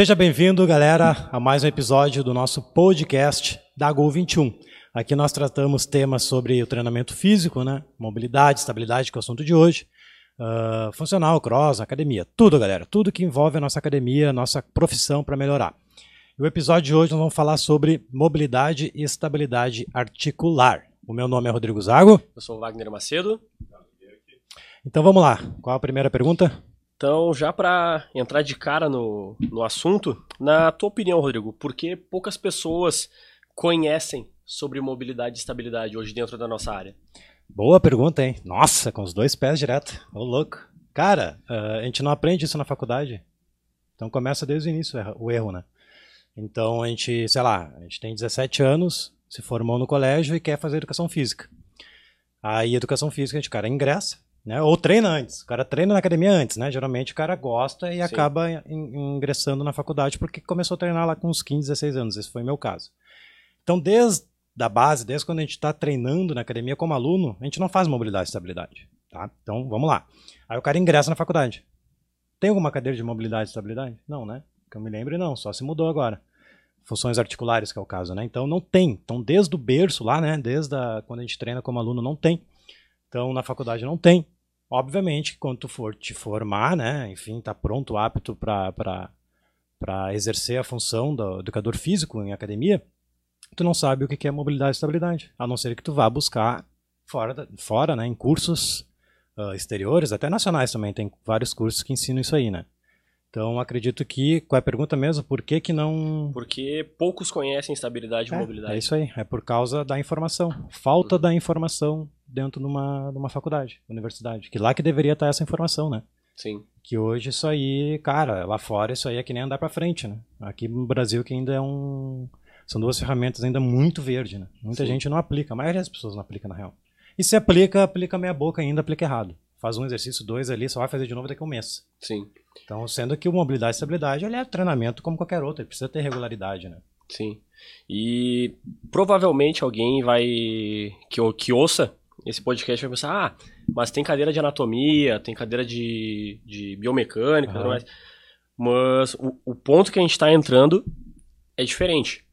Seja bem-vindo, galera, a mais um episódio do nosso podcast da Gol 21. Aqui nós tratamos temas sobre o treinamento físico, né? mobilidade, estabilidade, que é o assunto de hoje, uh, funcional, cross, academia, tudo, galera, tudo que envolve a nossa academia, a nossa profissão para melhorar. E o episódio de hoje nós vamos falar sobre mobilidade e estabilidade articular. O meu nome é Rodrigo Zago. Eu sou o Wagner Macedo. Então vamos lá. Qual a primeira pergunta? Então, já para entrar de cara no, no assunto, na tua opinião, Rodrigo, por que poucas pessoas conhecem sobre mobilidade e estabilidade hoje dentro da nossa área? Boa pergunta, hein? Nossa, com os dois pés direto. Ô, louco. Cara, uh, a gente não aprende isso na faculdade. Então começa desde o início o erro, né? Então a gente, sei lá, a gente tem 17 anos, se formou no colégio e quer fazer educação física. Aí educação física, a gente, cara, ingressa, né? Ou treina antes. O cara treina na academia antes, né? Geralmente o cara gosta e Sim. acaba in ingressando na faculdade porque começou a treinar lá com uns 15, 16 anos. Esse foi o meu caso. Então, desde a base, desde quando a gente está treinando na academia como aluno, a gente não faz mobilidade e estabilidade. Tá? Então, vamos lá. Aí o cara ingressa na faculdade. Tem alguma cadeira de mobilidade e estabilidade? Não, né? Que eu me lembre, não. Só se mudou agora. Funções articulares, que é o caso, né? Então, não tem. Então, desde o berço lá, né? Desde a, quando a gente treina como aluno, não tem. Então, na faculdade não tem. Obviamente, quando tu for te formar, né, enfim, tá pronto, apto para exercer a função do educador físico em academia, tu não sabe o que é mobilidade e estabilidade, a não ser que tu vá buscar fora, fora né, em cursos uh, exteriores, até nacionais também, tem vários cursos que ensinam isso aí, né. Então, acredito que, qual é a pergunta mesmo? Por que que não... Porque poucos conhecem estabilidade e é, mobilidade. É isso aí, é por causa da informação. Falta da informação dentro de uma, de uma faculdade, universidade. Que lá que deveria estar essa informação, né? Sim. Que hoje isso aí, cara, lá fora isso aí é que nem andar para frente, né? Aqui no Brasil que ainda é um... São duas ferramentas ainda muito verde, né? Muita Sim. gente não aplica, a maioria das pessoas não aplica na real. E se aplica, aplica meia boca ainda, aplica errado. Faz um exercício, dois ali, só vai fazer de novo daqui a um mês. Sim. Então, sendo que o mobilidade e estabilidade ele é treinamento como qualquer outro, ele precisa ter regularidade, né? Sim. E provavelmente alguém vai que, que ouça esse podcast vai pensar, ah, mas tem cadeira de anatomia, tem cadeira de, de biomecânica, uhum. mais. mas o, o ponto que a gente está entrando é diferente.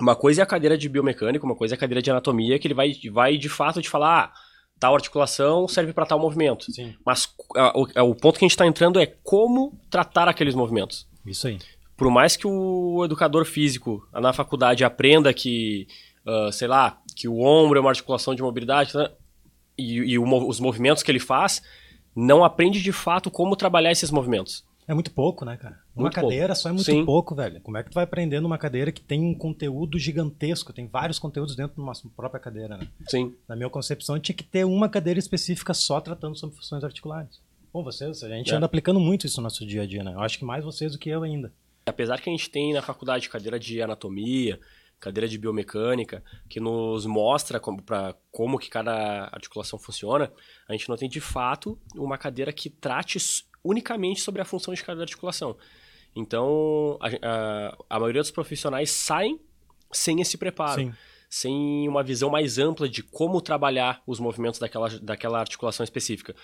Uma coisa é a cadeira de biomecânica, uma coisa é a cadeira de anatomia, que ele vai, vai de fato te falar, ah, tal articulação serve para tal movimento. Sim. Mas a, o, a, o ponto que a gente está entrando é como tratar aqueles movimentos. Isso aí. Por mais que o educador físico na faculdade aprenda que, uh, sei lá, que o ombro é uma articulação de mobilidade né? e, e o, os movimentos que ele faz, não aprende de fato como trabalhar esses movimentos. É muito pouco, né, cara? Uma muito cadeira pouco. só é muito Sim. pouco, velho. Como é que tu vai aprender numa cadeira que tem um conteúdo gigantesco, tem vários conteúdos dentro de uma própria cadeira, né? Sim. Na minha concepção, tinha que ter uma cadeira específica só tratando sobre funções articulares. Bom, vocês, a gente é. anda aplicando muito isso no nosso dia a dia, né? Eu acho que mais vocês do que eu ainda. Apesar que a gente tem na faculdade cadeira de anatomia, cadeira de biomecânica, que nos mostra como, pra, como que cada articulação funciona, a gente não tem de fato uma cadeira que trate unicamente sobre a função de cada articulação. Então, a, a, a maioria dos profissionais saem sem esse preparo. Sim. Sem uma visão mais ampla de como trabalhar os movimentos daquela, daquela articulação específica.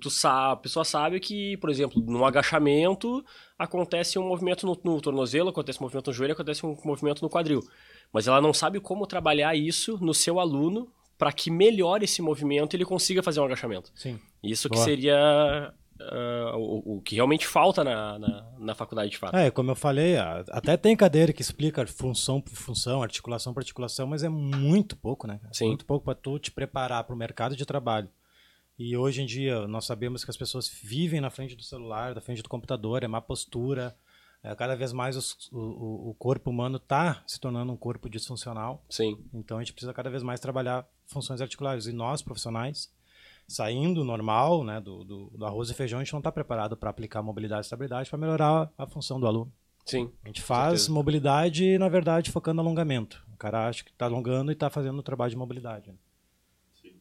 Tu sabe, a pessoa sabe que, por exemplo, no agachamento acontece um movimento no, no tornozelo, acontece um movimento no joelho, acontece um movimento no quadril. Mas ela não sabe como trabalhar isso no seu aluno para que melhore esse movimento e ele consiga fazer um agachamento. Sim. Isso Boa. que seria uh, o, o, que realmente falta na, na, na, faculdade de fato. É, como eu falei, até tem cadeira que explica função por função, articulação por articulação, mas é muito pouco, né? Sim. Muito pouco para tu te preparar para o mercado de trabalho. E hoje em dia nós sabemos que as pessoas vivem na frente do celular, na frente do computador, é má postura. É, cada vez mais os, o, o corpo humano está se tornando um corpo disfuncional. Sim. Então a gente precisa cada vez mais trabalhar funções articulares. E nós, profissionais, saindo normal, né, do, do, do arroz e feijão, a gente não está preparado para aplicar mobilidade e estabilidade para melhorar a função do aluno. Sim. A gente faz certeza. mobilidade, na verdade, focando no alongamento. O cara acha que está alongando e está fazendo o trabalho de mobilidade. Sim.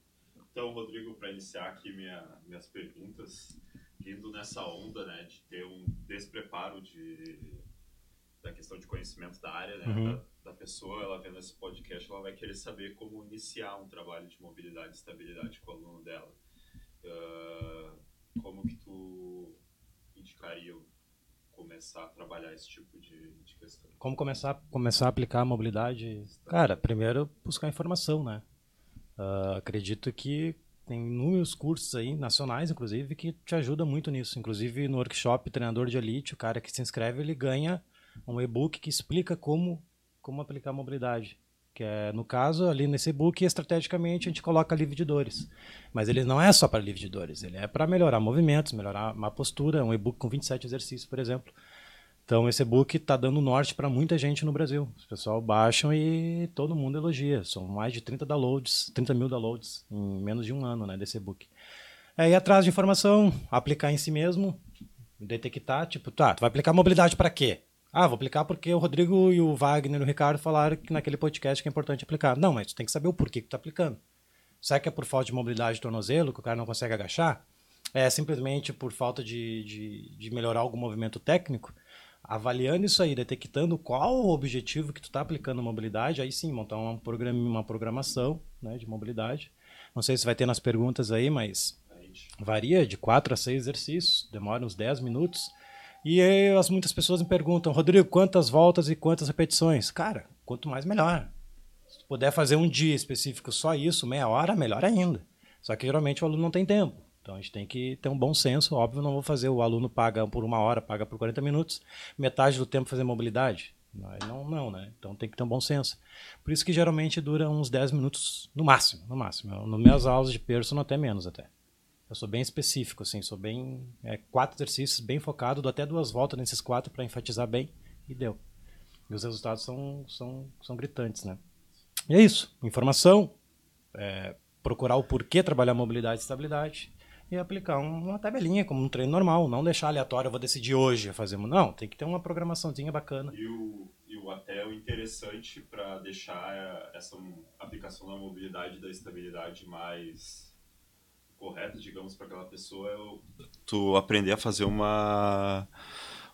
Então, Rodrigo, para iniciar aqui minha, minhas perguntas, indo nessa onda né, de ter um despreparo de, da questão de conhecimento da área, né, uhum. da, da, pessoa, ela vendo esse podcast, ela vai querer saber como iniciar um trabalho de mobilidade e estabilidade com o aluno dela. Uh, como que tu indicaria começar a trabalhar esse tipo de, de questão? Como começar, começar a aplicar a mobilidade? Cara, primeiro buscar informação, né? Uh, acredito que tem inúmeros cursos aí, nacionais inclusive, que te ajudam muito nisso. Inclusive no workshop Treinador de Elite, o cara que se inscreve, ele ganha um e-book que explica como, como aplicar mobilidade. Que é, no caso, ali nesse e-book, estrategicamente, a gente coloca livre de dores. Mas ele não é só para livre de dores, ele é para melhorar movimentos, melhorar uma postura, um e-book com 27 exercícios, por exemplo. Então, esse e-book está dando norte para muita gente no Brasil. Os pessoal baixam e todo mundo elogia. São mais de 30 downloads, 30 mil downloads em menos de um ano né, desse e-book. É ir atrás de informação, aplicar em si mesmo, detectar, tipo, tá, tu vai aplicar mobilidade para quê? Ah, vou aplicar porque o Rodrigo e o Wagner e o Ricardo falaram que naquele podcast que é importante aplicar. Não, mas tu tem que saber o porquê que tu tá aplicando. Será que é por falta de mobilidade de tornozelo, que o cara não consegue agachar? É simplesmente por falta de, de, de melhorar algum movimento técnico? Avaliando isso aí, detectando qual o objetivo que tu está aplicando mobilidade, aí sim, montar um programa, uma programação né, de mobilidade. Não sei se vai ter nas perguntas aí, mas varia de 4 a 6 exercícios, demora uns 10 minutos. E aí, as, muitas pessoas me perguntam, Rodrigo, quantas voltas e quantas repetições? Cara, quanto mais melhor. Se tu puder fazer um dia específico só isso, meia hora, melhor ainda. Só que geralmente o aluno não tem tempo. Então a gente tem que ter um bom senso. Óbvio, não vou fazer o aluno paga por uma hora, paga por 40 minutos, metade do tempo fazer mobilidade. Não, não, né? Então tem que ter um bom senso. Por isso que geralmente dura uns 10 minutos no máximo, no máximo. No minhas aulas de personal até menos até. Eu sou bem específico, assim, sou bem. É, quatro exercícios, bem focado, dou até duas voltas nesses quatro para enfatizar bem e deu. E os resultados são, são, são gritantes, né? E é isso. Informação, é, procurar o porquê trabalhar mobilidade e estabilidade e aplicar uma tabelinha como um treino normal. Não deixar aleatório, eu vou decidir hoje fazer. Não, tem que ter uma programaçãozinha bacana. E o, e o até o interessante para deixar essa aplicação da mobilidade e da estabilidade mais corretas, digamos, para aquela pessoa, eu... tu aprender a fazer uma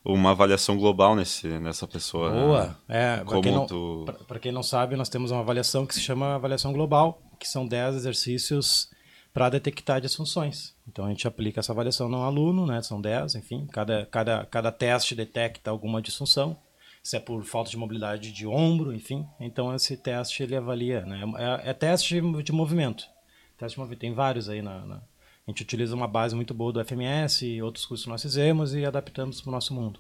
uma avaliação global nesse, nessa pessoa. Né? Boa. É, para quem, não, tu... quem não sabe, nós temos uma avaliação que se chama avaliação global, que são 10 exercícios para detectar disfunções. Então a gente aplica essa avaliação no aluno, né? São 10, enfim, cada, cada, cada teste detecta alguma disfunção. Se é por falta de mobilidade de ombro, enfim. Então esse teste ele avalia, né? É, é teste de movimento. Teste. Tem vários aí na, na, A gente utiliza uma base muito boa do FMS e outros cursos nós fizemos e adaptamos para o nosso mundo.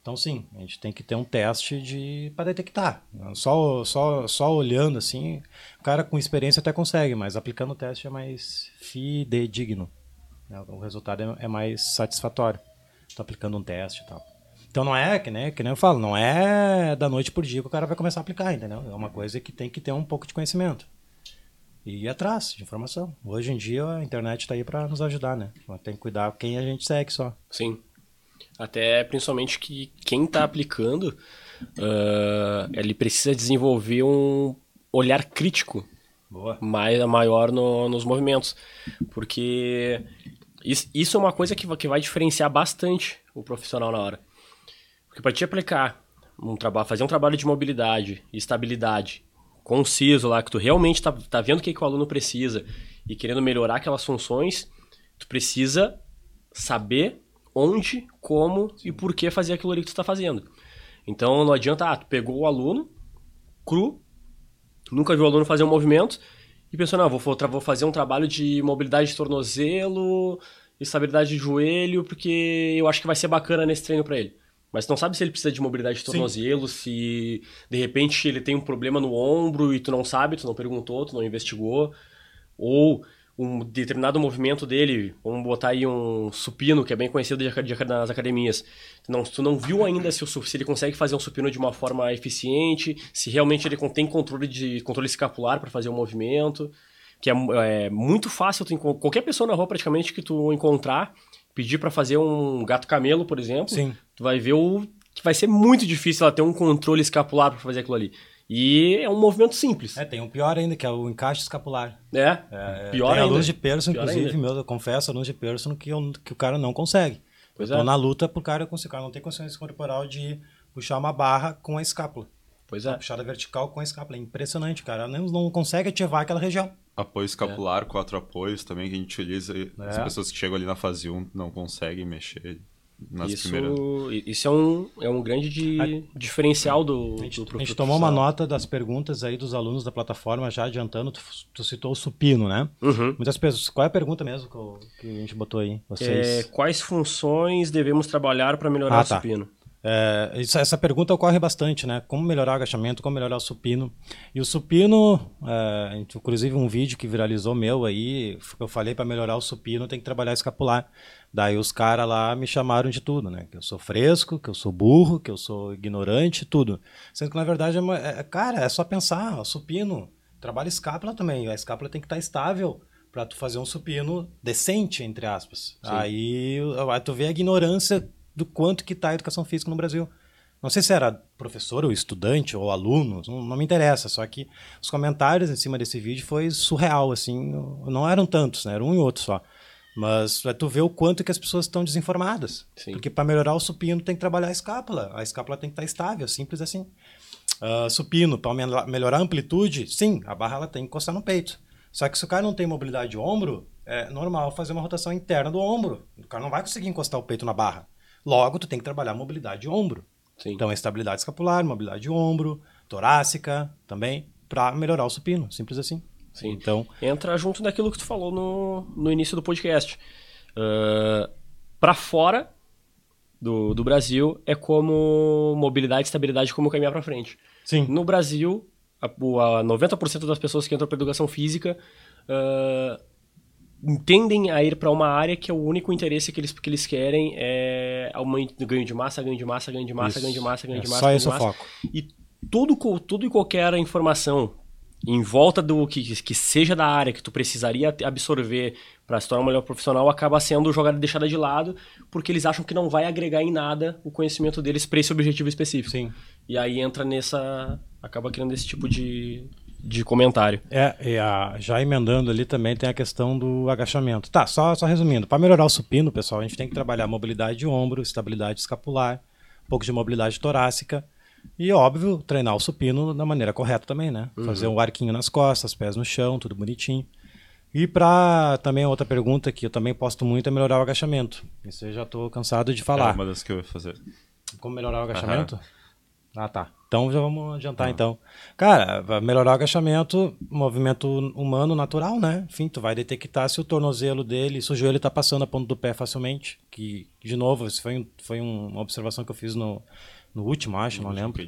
Então, sim, a gente tem que ter um teste de para detectar. Só, só, só olhando assim, o cara com experiência até consegue, mas aplicando o teste é mais fidedigno. Né? O resultado é, é mais satisfatório. Estou aplicando um teste e tal. Então não é, que nem, que nem eu falo, não é da noite por dia que o cara vai começar a aplicar, entendeu? É uma coisa que tem que ter um pouco de conhecimento e ir atrás de informação. Hoje em dia a internet está aí para nos ajudar, né? Tem que cuidar quem a gente segue só. Sim. Até principalmente que quem está aplicando, uh, ele precisa desenvolver um olhar crítico Boa. mais maior no, nos movimentos. Porque isso, isso é uma coisa que, que vai diferenciar bastante o profissional na hora. Porque para te aplicar um trabalho, fazer um trabalho de mobilidade e estabilidade conciso lá, que tu realmente tá, tá vendo o que, que o aluno precisa e querendo melhorar aquelas funções, tu precisa saber onde, como e por que fazer aquilo ali que tu está fazendo. Então não adianta, ah, tu pegou o aluno cru, nunca viu o aluno fazer um movimento e pensou, não, vou, vou fazer um trabalho de mobilidade de tornozelo, estabilidade de joelho, porque eu acho que vai ser bacana nesse treino para ele. Mas não sabe se ele precisa de mobilidade de tornozelo, Sim. se de repente ele tem um problema no ombro e tu não sabe, tu não perguntou, tu não investigou. Ou um determinado movimento dele, vamos botar aí um supino, que é bem conhecido de, de, nas academias. Não, tu não viu ainda se, o, se, ele consegue fazer um supino de uma forma eficiente, se realmente ele tem controle de controle escapular para fazer o movimento, que é, é muito fácil, tu, qualquer pessoa na rua praticamente que tu encontrar, pedir para fazer um gato camelo, por exemplo, Sim. tu vai ver o que vai ser muito difícil ela ter um controle escapular para fazer aquilo ali. E é um movimento simples. É, tem um pior ainda, que é o encaixe escapular. É, é pior tem ainda. alunos de perso, inclusive, meu, eu confesso, alunos de perso que, eu, que o cara não consegue. Pois eu é. na luta pro cara conseguir. O cara não tem consciência corporal de puxar uma barra com a escápula. Pois é. Puxada vertical com a escápula. É impressionante, cara. Não, não consegue ativar aquela região. Apoio escapular, é. quatro apoios também que a gente utiliza. É. As pessoas que chegam ali na fase 1 não conseguem mexer. nas isso, primeiras. isso é um, é um grande de, A- diferencial do, A gente, do a gente tomou uma nota das perguntas aí dos alunos da plataforma, já adiantando, tu, tu citou o supino, né? Uhum. Muitas pessoas. Qual é a pergunta mesmo que, a gente botou aí? É, Vocês. quais funções devemos trabalhar para melhorar Ah, o tá. supino? É, essa pergunta ocorre bastante, né? Como melhorar o agachamento, como melhorar o supino. E o supino, é, inclusive um vídeo que viralizou meu aí, eu falei para melhorar o supino tem que trabalhar escapular. Daí os caras lá me chamaram de tudo, né? Que eu sou fresco, que eu sou burro, que eu sou ignorante, tudo. Sendo que na verdade, é, uma- é- cara, é só pensar, o supino, trabalha escápula também. A escápula tem que estar estável para tu fazer um supino decente, entre aspas. Aí, aí tu vê a ignorância do quanto que tá a educação física no Brasil. Não sei se era professor ou estudante ou aluno, não, não me interessa. Só que os comentários em cima desse vídeo foi surreal, assim. Não eram tantos, né? Era um e outro só. Mas é tu vê o quanto que as pessoas estão desinformadas. Sim. Porque para melhorar o supino tem que trabalhar a escápula. A escápula tem que estar estável, simples assim. Ah, supino, para melhorar a amplitude, sim, a barra ela tem que encostar no peito. Só que se o cara não tem mobilidade de ombro, é normal fazer uma rotação interna do ombro. O cara não vai conseguir encostar o peito na barra. Logo, tu tem que trabalhar mobilidade de ombro. Sim. Então, a estabilidade escapular, mobilidade de ombro, torácica também, para melhorar o supino, simples assim. Sim. Então, Entra junto daquilo que tu falou no, no início do podcast. para fora do, do Brasil é como mobilidade e estabilidade como caminhar para frente. sim. No Brasil, a, a 90% das pessoas que entram para educação física ah, tendem a ir para uma área que é o único interesse que eles, que eles querem é aumento, ganho de massa, ganho de massa, ganho de massa, Isso. ganho de massa, ganho É de massa. só ganho esse de o massa. foco. E tudo, tudo e qualquer informação em volta do que, que seja da área que tu precisaria absorver para se tornar um melhor profissional acaba sendo jogada deixada de lado porque eles acham que não vai agregar em nada o conhecimento deles para esse objetivo específico. Sim. E aí entra nessa. acaba criando esse tipo de, de comentário. É, e a- já emendando ali também tem a questão do agachamento. Tá, só, só resumindo. Para melhorar o supino, pessoal, a gente tem que trabalhar mobilidade de ombro, estabilidade escapular, um pouco de mobilidade torácica e, óbvio, treinar o supino da maneira correta também, né? Fazer um arquinho nas costas, pés no chão, tudo bonitinho. E para também outra pergunta que eu também posto muito é melhorar o agachamento. Isso eu já estou cansado de É falar. uma das que eu ia fazer. Como melhorar o agachamento? Ah, tá. Então já vamos adiantar então. Cara, melhorar o agachamento, movimento humano natural, né? Enfim, tu vai detectar se o tornozelo dele, se o joelho tá passando a ponta do pé facilmente. Que, de novo, isso foi, foi um- uma observação que eu fiz no, no último, acho, não lembro.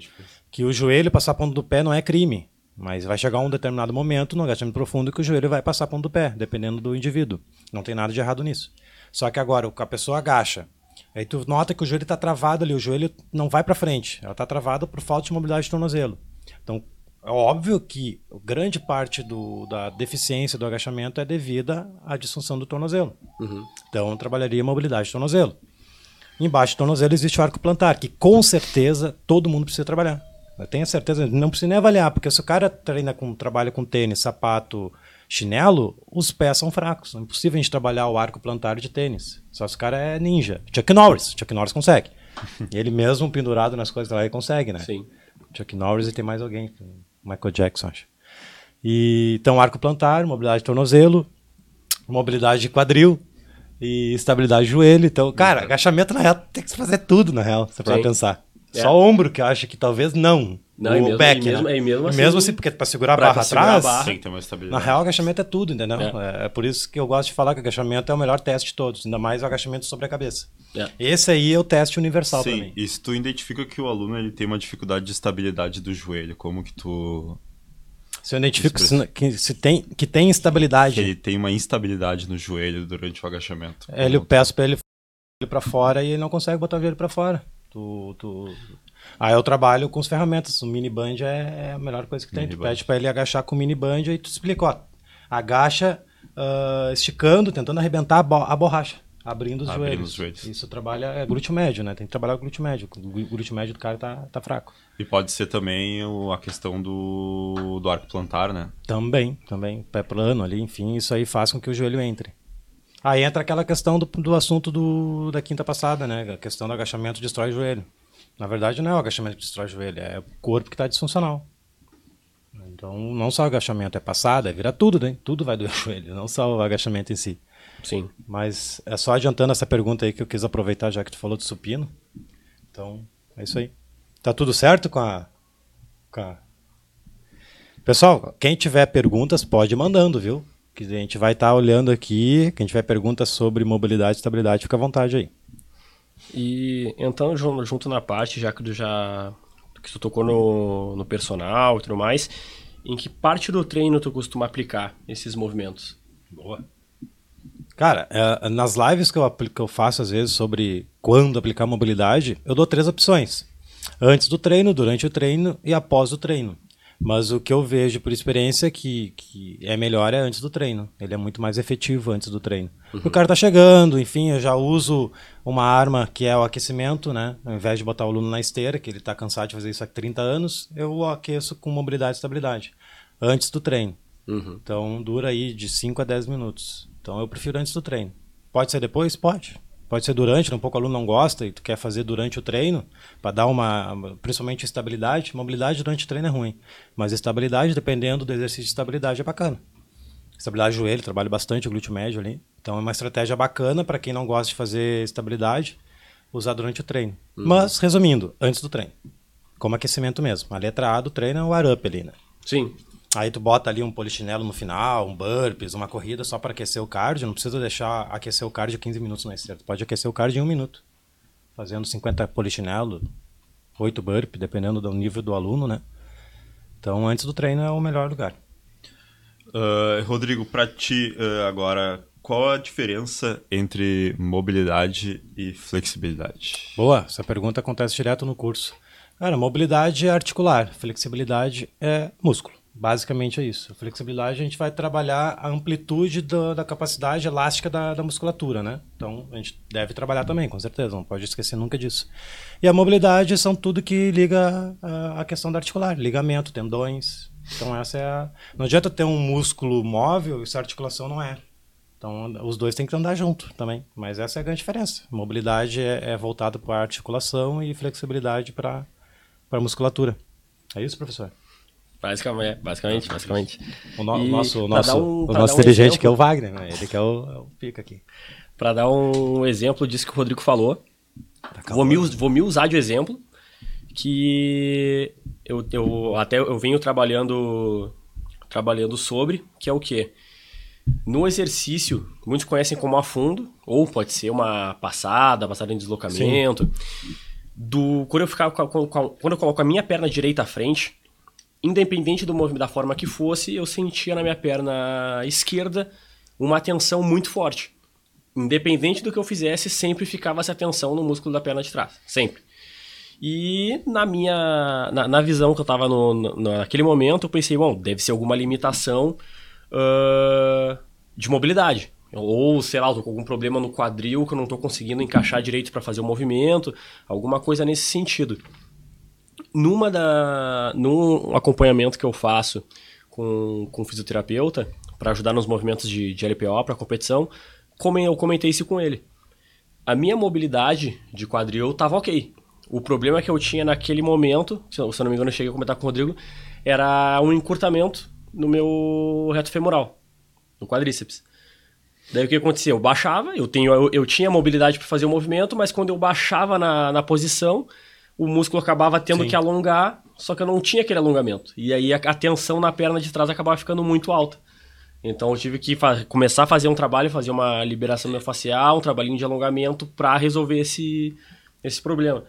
Que o joelho passar a ponta do pé não é crime. Mas vai chegar um determinado momento no agachamento profundo que o joelho vai passar a ponta do pé, dependendo do indivíduo. Não tem nada de errado nisso. Só que agora, a pessoa agacha. Aí tu nota que o joelho está travado ali, o joelho não vai para frente. Ela está travada por falta de mobilidade de tornozelo. Então, é óbvio que grande parte do, da deficiência do agachamento é devida à disfunção do tornozelo. Então, eu trabalharia mobilidade de tornozelo. Embaixo do tornozelo existe o arco plantar, que com certeza todo mundo precisa trabalhar. Eu tenho certeza, não precisa nem avaliar, porque se o cara treina com, trabalha com tênis, sapato, chinelo, os pés são fracos. É impossível a gente trabalhar o arco plantar de tênis. Só se o cara é ninja. Chuck Norris, Chuck Norris consegue. ele mesmo pendurado nas coisas lá, ele consegue, né? Sim. Chuck Norris e tem mais alguém, Michael Jackson, acho. E, então, arco plantar, mobilidade de tornozelo, mobilidade de quadril e estabilidade de joelho. Então, cara, agachamento na real tem que se fazer tudo, na real, você pode Sim. pensar. É. Só ombro que eu acho que talvez não. Não, o e mesmo- back, e mesmo- né? e mesmo assim- mesmo assim, porque para segurar a barra pra segurar a atrás, barra. Tem que ter uma na estabilidade. real, agachamento é tudo, entendeu? É. É. é por isso que eu gosto de falar que agachamento é o melhor teste de todos, ainda mais o agachamento sobre a cabeça. É. Esse aí é o teste universal Sim, também. e se tu identifica que o aluno ele tem uma dificuldade de estabilidade do joelho, como que tu... Se eu identifico que, se tem, que tem instabilidade, Que ele tem uma instabilidade no joelho durante o agachamento. Ele, eu peço pra ele ele para fora e ele não consegue botar o joelho para fora. Tu, tu... Aí eu trabalho com as ferramentas. O mini band é, é a melhor coisa que tem. Tu pede para ele agachar com o mini band e tu explica, ó. Agacha ah, esticando, tentando arrebentar a, bo- a borracha. Abrindo os Abrindo joelhos. os joelhos. Isso trabalha é glúteo médio, né? Tem que trabalhar o glúteo médio. O glú- glúteo médio do cara tá, tá fraco. E pode ser também o- a questão do, do arco plantar, né? Também, também. Pé plano ali, enfim, isso aí faz com que o joelho entre. Aí entra aquela questão do, do assunto do, da quinta passada, né? A questão do agachamento destrói o joelho. Na verdade, não é o agachamento que destrói o joelho, é o corpo que está disfuncional. Então, não só o agachamento é passada, é vira tudo, né? Tudo vai doer o joelho, não só o agachamento em si. Sim. Mas é só adiantando essa pergunta aí que eu quis aproveitar já que tu falou do supino. Então, é isso aí. Tá tudo certo com a. Com a... Pessoal, quem tiver perguntas pode ir mandando, viu? Que a gente vai estar tá olhando aqui. Quem tiver perguntas sobre mobilidade e estabilidade, fica à vontade aí. E então, junto na parte, já que tu já que tu tocou no, no personal e tudo mais, em que parte do treino tu costuma aplicar esses movimentos? Boa. Cara, é, nas lives que eu, que eu faço às vezes sobre quando aplicar mobilidade, eu dou três opções: antes do treino, durante o treino e após o treino. Mas o que eu vejo por experiência é que, que é melhor é antes do treino. Ele é muito mais efetivo antes do treino. Uhum. O cara tá chegando, enfim, eu já uso uma arma que é o aquecimento, né? Ao invés de botar o aluno na esteira, que ele tá cansado de fazer isso há 30 anos, eu aqueço com mobilidade e estabilidade. Antes do treino. Uhum. Então dura aí de 5 a 10 minutos. Então eu prefiro antes do treino. Pode ser depois? Pode. Pode ser durante, um pouco o aluno não gosta e tu quer fazer durante o treino, para dar uma, principalmente estabilidade. Mobilidade durante o treino é ruim, mas estabilidade, dependendo do exercício de estabilidade, é bacana. Estabilidade do joelho, trabalho bastante o glúteo médio ali. Então é uma estratégia bacana para quem não gosta de fazer estabilidade, usar durante o treino. Uhum. Mas, resumindo, antes do treino. Como aquecimento mesmo. A letra A do treino é o ar up ali, né? Sim. Aí tu bota ali um polichinelo no final, um burpees, uma corrida só para aquecer o cardio. Não precisa deixar aquecer o cardio 15 minutos na esteira. Tu pode aquecer o cardio em um minuto. Fazendo 50 polichinelo, 8 burpees, dependendo do nível do aluno, né? Então, antes do treino é o melhor lugar. Uh, Rodrigo, para ti uh, agora, qual a diferença entre mobilidade e flexibilidade? Boa, essa pergunta acontece direto no curso. Cara, mobilidade é articular, flexibilidade é músculo. Basicamente é isso. A flexibilidade a gente vai trabalhar a amplitude do, da capacidade elástica da, da, musculatura, né? Então a gente deve trabalhar também, com certeza, não pode esquecer nunca disso. E a mobilidade são tudo que liga a, a questão da articular, ligamento, tendões. Então essa é a. Não adianta ter um músculo móvel se a articulação não é. Então os dois têm que andar junto também. Mas essa é a grande diferença. Mobilidade é, é voltada para a articulação e flexibilidade para a musculatura. É isso, professor? Basicamente, basicamente, basicamente. O, no, nosso, nosso, um, o nosso dirigente um que é o Wagner, né? ele que é o, é o pica aqui. Para dar um exemplo disso que o Rodrigo falou, tá vou, me, vou me usar de exemplo, que eu, eu até eu venho trabalhando trabalhando sobre, que é o quê? No exercício, muitos conhecem como afundo, ou pode ser uma passada, passada em deslocamento. Sim. Do, quando, eu ficava, quando eu coloco a minha perna direita à frente, independente do movimento da forma que fosse, eu sentia na minha perna esquerda uma tensão muito forte. Independente do que eu fizesse, sempre ficava essa tensão no músculo da perna de trás. Sempre. E na minha. Na, na visão que eu estava no, no, naquele momento, eu pensei, bom, deve ser alguma limitação uh, de mobilidade. Ou, sei lá, eu tô com algum problema no quadril que eu não estou conseguindo encaixar direito para fazer o movimento, alguma coisa nesse sentido numa da num acompanhamento que eu faço com, com fisioterapeuta para ajudar nos movimentos de, de LPO para competição, como eu comentei isso com ele. A minha mobilidade de quadril estava ok. O problema que eu tinha naquele momento, se eu não me engano, eu cheguei a comentar com o Rodrigo, era um encurtamento no meu reto femoral, no quadríceps. Daí o que acontecia? Eu baixava, eu, tenho, eu, eu tinha mobilidade para fazer o movimento, mas quando eu baixava na, na posição, o músculo acabava tendo Sim. que alongar, só que eu não tinha aquele alongamento. E aí a, a tensão na perna de trás acabava ficando muito alta. Então eu tive que começar a fazer um trabalho, fazer uma liberação miofascial, um trabalhinho de alongamento para resolver esse, esse problema.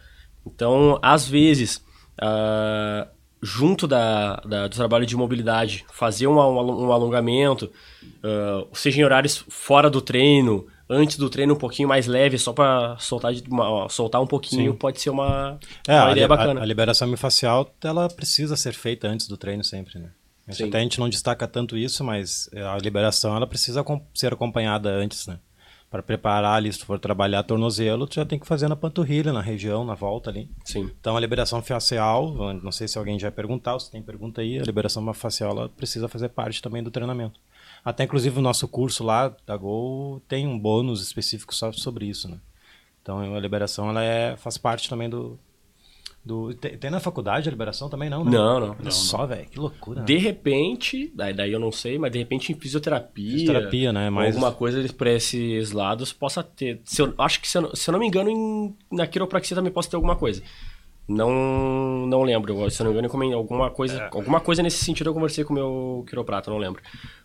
Então, às vezes, uh, junto da, da, do trabalho de mobilidade, fazer um, um, um alongamento, uh, seja em horários fora do treino, antes do treino um pouquinho mais leve, só para soltar, uma, soltar um pouquinho, Sim. pode ser uma, é, uma ideia a, bacana. A, a liberação miofascial, ela precisa ser feita antes do treino sempre, né? Até a gente não destaca tanto isso, mas a liberação ela precisa ser acompanhada antes, né? Para preparar ali, se tu for trabalhar tornozelo, tu já tem que fazer na panturrilha, na região, na volta ali. Sim. Então a liberação facial, não sei se alguém já vai perguntar, se tem pergunta aí, a liberação facial ela precisa fazer parte também do treinamento. Até inclusive o nosso curso lá da Gol tem um bônus específico só sobre isso, né? Então a liberação ela é, faz parte também do, Do, tem, tem na faculdade a liberação também, não, né? Não, não. Olha só, velho, que loucura. né? De repente, daí, daí eu não sei, mas de repente em fisioterapia, Fisioterapia, né? ou Mais- alguma coisa pra esses lados possa ter. Se eu, acho que, se eu, não- se eu não me engano, em, na quiropraxia também possa ter alguma coisa. Não, não lembro. Se eu não me engano, eu comen- alguma coisa, É. alguma coisa nesse sentido eu conversei com o meu quiroprata, não lembro.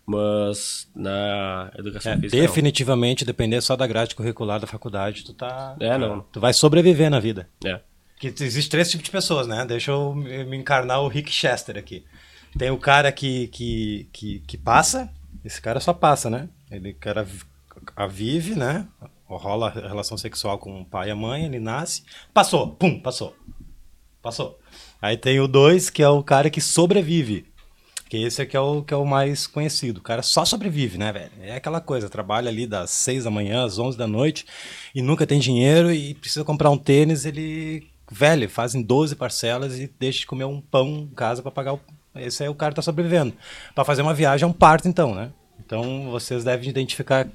Mas na educação É, física. não. definitivamente, depender só da grade curricular da faculdade, tu tá. É, não. Tu vai sobreviver na vida. É. Que existe três tipos de pessoas, né? Deixa eu me encarnar o Rick Chester aqui. Tem o cara que, que, que, que passa, esse cara só passa, né? Ele cara a vive, né? Rola a relação sexual com o pai e a mãe, ele nasce, passou, pum, passou. Passou. Aí tem o dois, que é o cara que sobrevive. Que esse aqui é o, que é o mais conhecido. O cara só sobrevive, né, velho? É aquela coisa, trabalha ali das 6 da manhã às 11 da noite e nunca tem dinheiro e precisa comprar um tênis, ele, velho, faz em 12 parcelas e deixa de comer um pão em casa para pagar o... Esse aí o cara tá sobrevivendo. Para fazer uma viagem é um parto, então, né? Então vocês devem identificar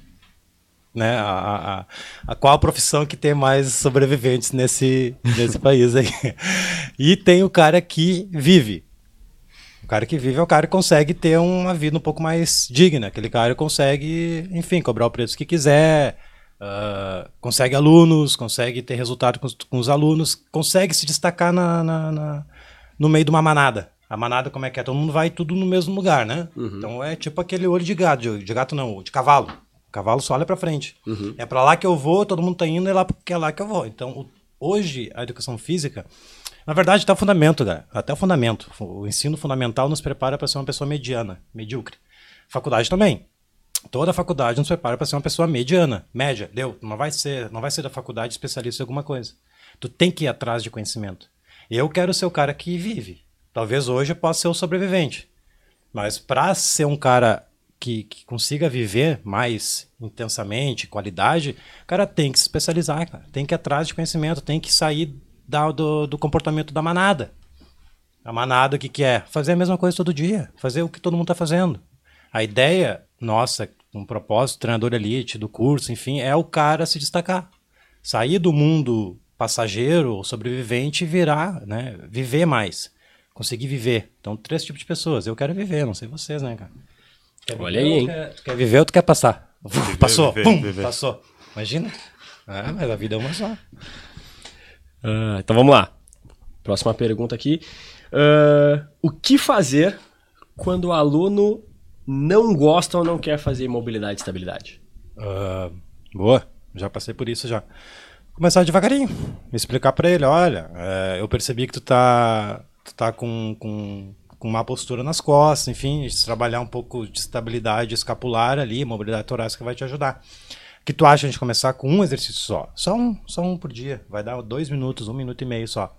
né, a, a, a- a qual profissão que tem mais sobreviventes nesse, nesse país aí. E tem o cara que vive. O cara que vive é o cara que consegue ter uma vida um pouco mais digna. Aquele cara que consegue, enfim, cobrar o preço que quiser, ah, consegue alunos, consegue ter resultado com os, com os alunos, consegue se destacar na, na- na- no meio de uma manada. A manada, como é que é? Todo mundo vai tudo no mesmo lugar, né? Então é tipo aquele olho de gato, de, de gato não, de cavalo. Cavalo só olha pra frente. É pra lá que eu vou, todo mundo tá indo, é lá porque é lá que eu vou. Então, o- hoje, a educação física, na verdade, até o fundamento, cara. Até o fundamento. O ensino fundamental nos prepara para ser uma pessoa mediana, medíocre. Faculdade também. Toda faculdade nos prepara para ser uma pessoa mediana, média. Deu? Não vai ser, não vai ser da faculdade especialista em alguma coisa. Tu tem que ir atrás de conhecimento. Eu quero ser o cara que vive. Talvez hoje eu possa ser o sobrevivente. Mas para ser um cara que, que consiga viver mais intensamente, qualidade, o cara tem que se especializar, cara. Tem que ir atrás de conhecimento, tem que sair da- do, do comportamento da manada. A manada, o que, que é? Fazer a mesma coisa todo dia. Fazer o que todo mundo está fazendo. A ideia nossa, o propósito, treinador elite, do curso, enfim, é o cara se destacar. Sair do mundo passageiro sobrevivente e virar, né? Viver mais. Conseguir viver. Então, três tipos de pessoas. Eu quero viver, não sei vocês, né, cara? Quer Olha viver aí, hein? Quer, tu quer viver ou tu quer passar? passou, viver, pum, viver. passou. Imagina. Ah, mas a vida é uma só. Ah, então vamos lá. Próxima pergunta aqui. Ah, o que fazer quando o aluno não gosta ou não quer fazer mobilidade e estabilidade? Ah, boa, já passei por isso já. Começar devagarinho, explicar pra ele, olha, é, eu percebi que tu tá, tu tá com, com, com má postura nas costas, enfim, trabalhar um pouco de estabilidade escapular ali, mobilidade torácica vai te ajudar. O que tu acha de começar com um exercício só? Só um, só um por dia, vai dar dois minutos, um minuto e meio só.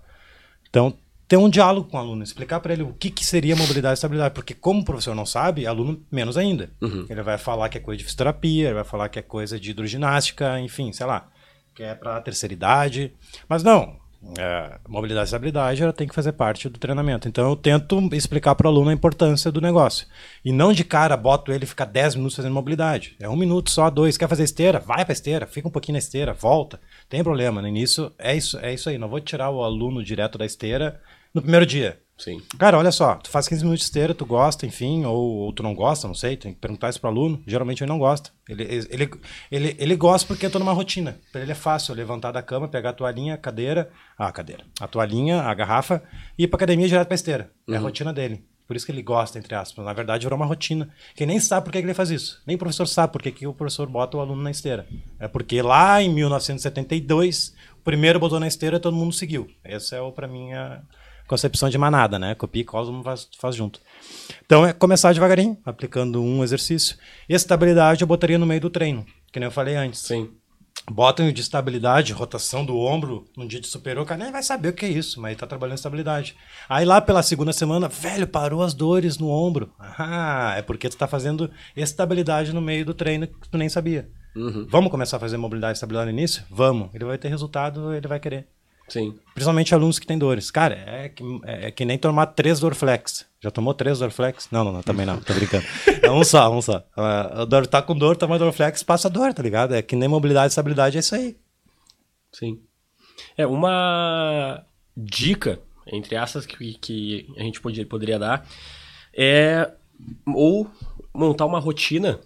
Então, ter um diálogo com o aluno, explicar para ele o que, que seria mobilidade e estabilidade, porque como o professor não sabe, aluno menos ainda. Ele vai falar que é coisa de fisioterapia, ele vai falar que é coisa de hidroginástica, enfim, sei lá, que é para terceira idade. Mas não, é, mobilidade e estabilidade ela tem que fazer parte do treinamento. Então eu tento explicar para o aluno a importância do negócio. E não de cara boto ele ficar 10 minutos fazendo mobilidade. É um minuto só, dois. Quer fazer esteira? Vai para esteira, fica um pouquinho na esteira, volta. Tem problema. No início é isso, é isso aí. Não vou tirar o aluno direto da esteira no primeiro dia. Sim. Cara, olha só, tu faz 15 minutos de esteira, tu gosta, enfim, ou, ou tu não gosta, não sei, tem que perguntar isso pro aluno. Geralmente ele não gosta. Ele, ele, ele, ele gosta porque eu tô numa rotina. Pra ele é fácil levantar da cama, pegar a toalhinha, a cadeira, ah, a cadeira, a toalhinha, a garrafa e ir pra academia direto pra esteira. É a rotina dele. Por isso que ele gosta, entre aspas. Na verdade, virou uma rotina. Quem nem sabe por que ele faz isso. Nem o professor sabe por que, que o professor bota o aluno na esteira. É porque lá em 1972, o primeiro botou na esteira e todo mundo seguiu. Essa é, o, pra mim, a concepção de manada, né? Copia e cola, todo mundo faz, faz junto. Então, é começar devagarinho, aplicando um exercício. Estabilidade eu botaria no meio do treino, que nem eu falei antes. Sim. Botam de estabilidade, rotação do ombro num dia de superior, o cara nem vai saber o que é isso, mas ele tá trabalhando estabilidade. Aí lá pela segunda semana, velho, parou as dores no ombro. Ah, é porque tu tá fazendo estabilidade no meio do treino que tu nem sabia. Vamos começar a fazer mobilidade e estabilidade no início? Vamos. Ele vai ter resultado, ele vai querer. Sim. Principalmente alunos que têm dores. Cara, é que, é, que nem tomar três Dorflex. Já tomou três Dorflex? Não, não, não, também não, tô brincando. É um só, um só. Dor, tá com dor, toma Dorflex, passa dor, tá ligado? É que nem mobilidade e estabilidade, é isso aí. Sim. É, uma dica, entre essas que, que a gente podia, poderia dar, é ou montar uma rotina.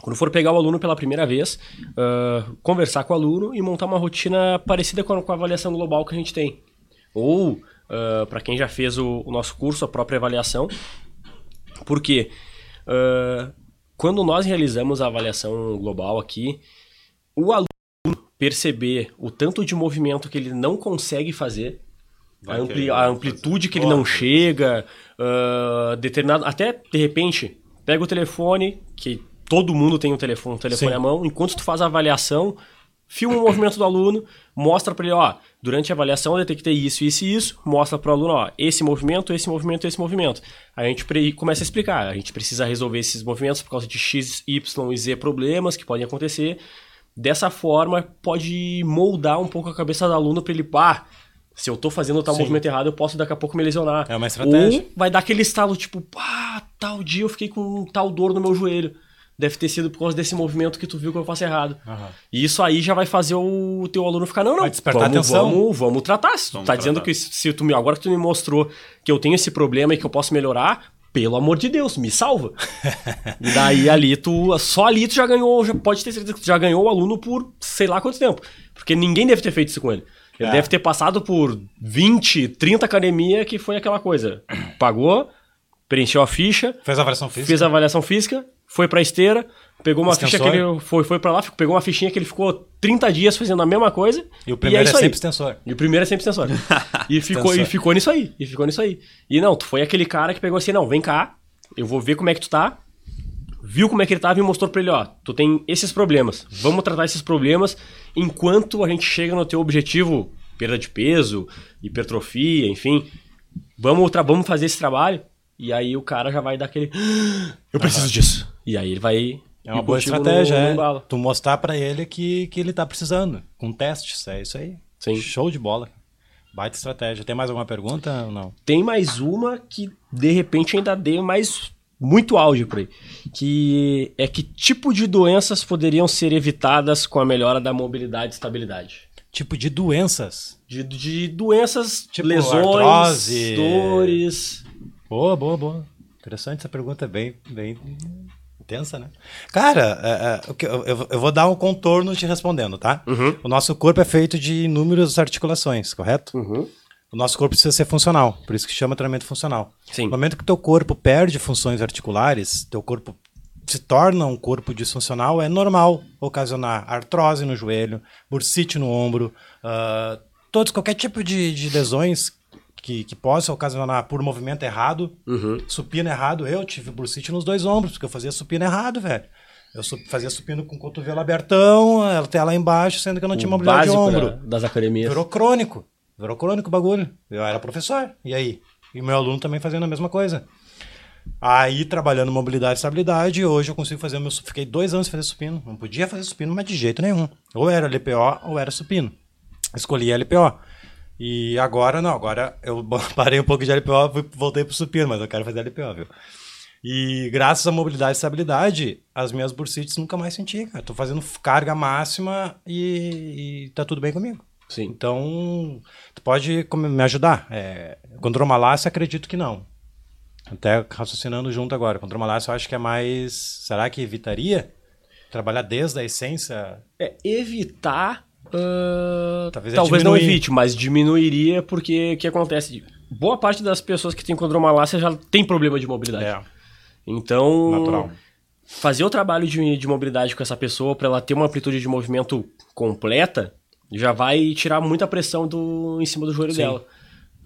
Quando for pegar o aluno pela primeira vez, uh, conversar com o aluno e montar uma rotina parecida com a, com a avaliação global que a gente tem. Ou, uh, para quem já fez o, o, nosso curso, a própria avaliação. Porque uh, quando nós realizamos a avaliação global aqui, o aluno perceber o tanto de movimento que ele não consegue fazer, a, ampli a, amplitude que ele não chega, uh, determinado. Até de repente, pega o telefone, que todo mundo tem um telefone, um telefone Sim. à mão, enquanto tu faz a avaliação, filma o movimento do aluno, mostra para ele, ó, durante a avaliação eu detectei isso, isso e isso, mostra para o aluno, ó, esse movimento, esse movimento, esse movimento. Aí a gente começa a explicar, a gente precisa resolver esses movimentos por causa de X, Y e Z problemas que podem acontecer. Dessa forma, pode moldar um pouco a cabeça do aluno para ele, pá, se eu tô fazendo tal Sim. movimento errado, eu posso daqui a pouco me lesionar. É uma estratégia. Ou vai dar aquele estalo, tipo, pá, tal dia eu fiquei com tal dor no meu joelho. Deve ter sido por causa desse movimento que tu viu que eu faço errado. Uhum. E isso aí já vai fazer o teu aluno ficar, não, não, vai despertar vamos, atenção. Vamos, vamos tratar. Se tu vamos tá tratar. dizendo que se tu, agora que tu me mostrou que eu tenho esse problema e que eu posso melhorar, pelo amor de Deus, me salva. e daí ali tu, só ali tu já ganhou, já pode ter certeza que tu já ganhou o aluno por sei lá quanto tempo. Porque ninguém deve ter feito isso com ele. Ele é. deve ter passado por 20, 30 academia que foi aquela coisa. Pagou, preencheu a ficha. Fez a avaliação física. Fez a avaliação física, foi pra esteira, pegou uma Extensor. ficha que ele foi, foi pra lá, pegou uma fichinha que ele ficou 30 dias fazendo a mesma coisa. E o primeiro e é, é sempre extensor. E o primeiro é sempre extensor. e, ficou, e ficou nisso aí. E ficou nisso aí. E não, tu foi aquele cara que pegou assim, não, vem cá, eu vou ver como é que tu tá viu como é que ele tava e mostrou pra ele, ó, tu tem esses problemas, vamos tratar esses problemas enquanto a gente chega no teu objetivo, perda de peso, hipertrofia, enfim, vamos, vamos fazer esse trabalho, e aí o cara já vai dar aquele, eu preciso uhum. disso, e aí ele vai... É uma boa estratégia, no, no é. Tu mostrar para ele que, que ele tá precisando, com testes, é isso aí. Sim. Show de bola. Baita estratégia. Tem mais alguma pergunta ou não? Tem mais uma que de repente ainda dei mais muito álgebra aí, que é que tipo de doenças poderiam ser evitadas com a melhora da mobilidade e estabilidade? Tipo de doenças? De, de doenças, tipo lesões, artrose. dores. Boa, boa, boa. Interessante essa pergunta, é bem, bem intensa, né? Cara, é, é, eu, eu, vou dar um contorno te respondendo, tá? Uhum. O nosso corpo é feito de inúmeras articulações, correto? Uhum. O nosso corpo precisa ser funcional, por isso que chama treinamento funcional. Sim. No momento que teu corpo perde funções articulares, teu corpo se torna um corpo disfuncional, é normal ocasionar artrose no joelho, bursite no ombro, uh, todos, qualquer tipo de, de lesões que, que possa ocasionar por movimento errado, uhum. supino errado. Eu tive bursite nos dois ombros, porque eu fazia supino errado, velho. Eu fazia supino com o cotovelo abertão, ela até lá embaixo, sendo que eu não o tinha mobilidade de ombro. Das academias. Virou crônico. Virou crônico o bagulho. Eu era professor. E aí? E meu aluno também fazendo a mesma coisa. Aí, trabalhando mobilidade e estabilidade, hoje eu consigo fazer o meu. Fiquei dois anos fazer supino. Não podia fazer supino, mas de jeito nenhum. Ou era LPO ou era supino. Escolhi LPO. E agora não, agora eu parei um pouco de LPO, voltei pro supino, mas eu quero fazer LPO, viu? E graças à mobilidade e estabilidade, as minhas bursites nunca mais senti, cara. Tô fazendo carga máxima e, e tá tudo bem comigo. Sim. Então, tu pode me ajudar. É, condromalácia, acredito que não. Até raciocinando junto agora. Condromalácia eu acho que é mais... Será que evitaria? Trabalhar desde a essência? É, evitar... Uh, talvez, talvez não evite, mas diminuiria porque o que acontece? Boa parte das pessoas que têm condromalácia já tem problema de mobilidade. É. Então... Natural fazer o trabalho de, de mobilidade com essa pessoa para ela ter uma amplitude de movimento completa já vai tirar muita pressão do, em cima do joelho Sim. dela.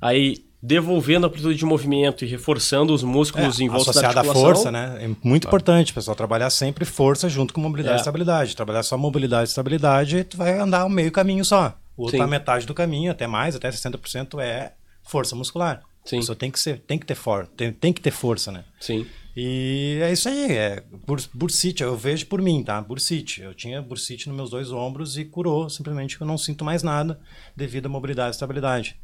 Aí, devolvendo a amplitude de movimento e reforçando os músculos é, em volta da articulação. à força, né? É muito importante, pessoal, trabalhar sempre força junto com mobilidade é. e estabilidade. Trabalhar só mobilidade e estabilidade, tu vai andar meio caminho só. O outro, a metade do caminho, até mais, até 60% é força muscular. Sim. A tem que, ser, tem que ter for, tem, tem que ter força, né? Sim. E é isso aí, é bursite, eu vejo por mim, tá? Bursite. Eu tinha bursite nos meus dois ombros e curou, simplesmente eu não sinto mais nada devido à mobilidade e estabilidade.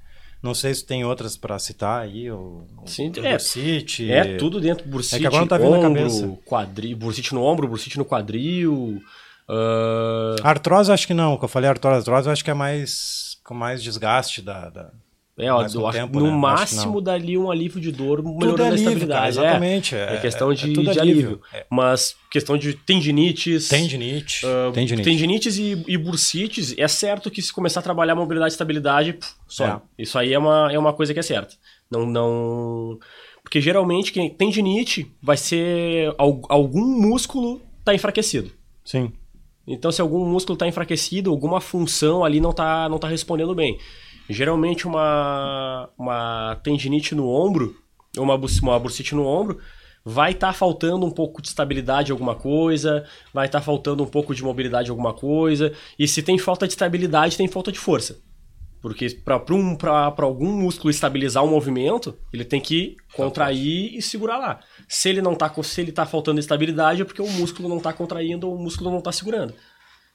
Não sei se tem outras para citar aí, ou, Sim, é, bursite. É tudo dentro do bursite. É que agora não tá vindo ombro, na cabeça. Quadril, bursite no ombro, bursite no quadril. Uh... Artrose acho que não, que eu falei artrose, artrose eu acho que é mais com mais desgaste da, da É, ó, eu acho, tempo, no né? Máximo dali um alívio de dor Tudo melhorando é a alívio, cara, estabilidade. é. exatamente. É, questão de, tudo de alívio. alívio. É. Mas questão de tendinites. Tendinite. ah, tendinite. tendinites e, e bursites, é certo que se começar a trabalhar mobilidade e estabilidade, só. É. Isso aí é uma, é uma coisa que é certa. Não, não... Porque geralmente quem tendinite vai ser al- algum músculo tá enfraquecido. Sim. Então, se algum músculo está enfraquecido, alguma função ali não está não tá respondendo bem. Geralmente, uma, uma tendinite no ombro, ou uma, uma bursite no ombro, vai estar faltando um pouco de estabilidade alguma coisa, vai estar faltando um pouco de mobilidade alguma coisa. E se tem falta de estabilidade, tem falta de força. Porque para um, algum músculo estabilizar o movimento, ele tem que contrair e segurar lá. Se ele não tá, se ele tá faltando estabilidade, é porque o músculo não está contraindo ou o músculo não está segurando.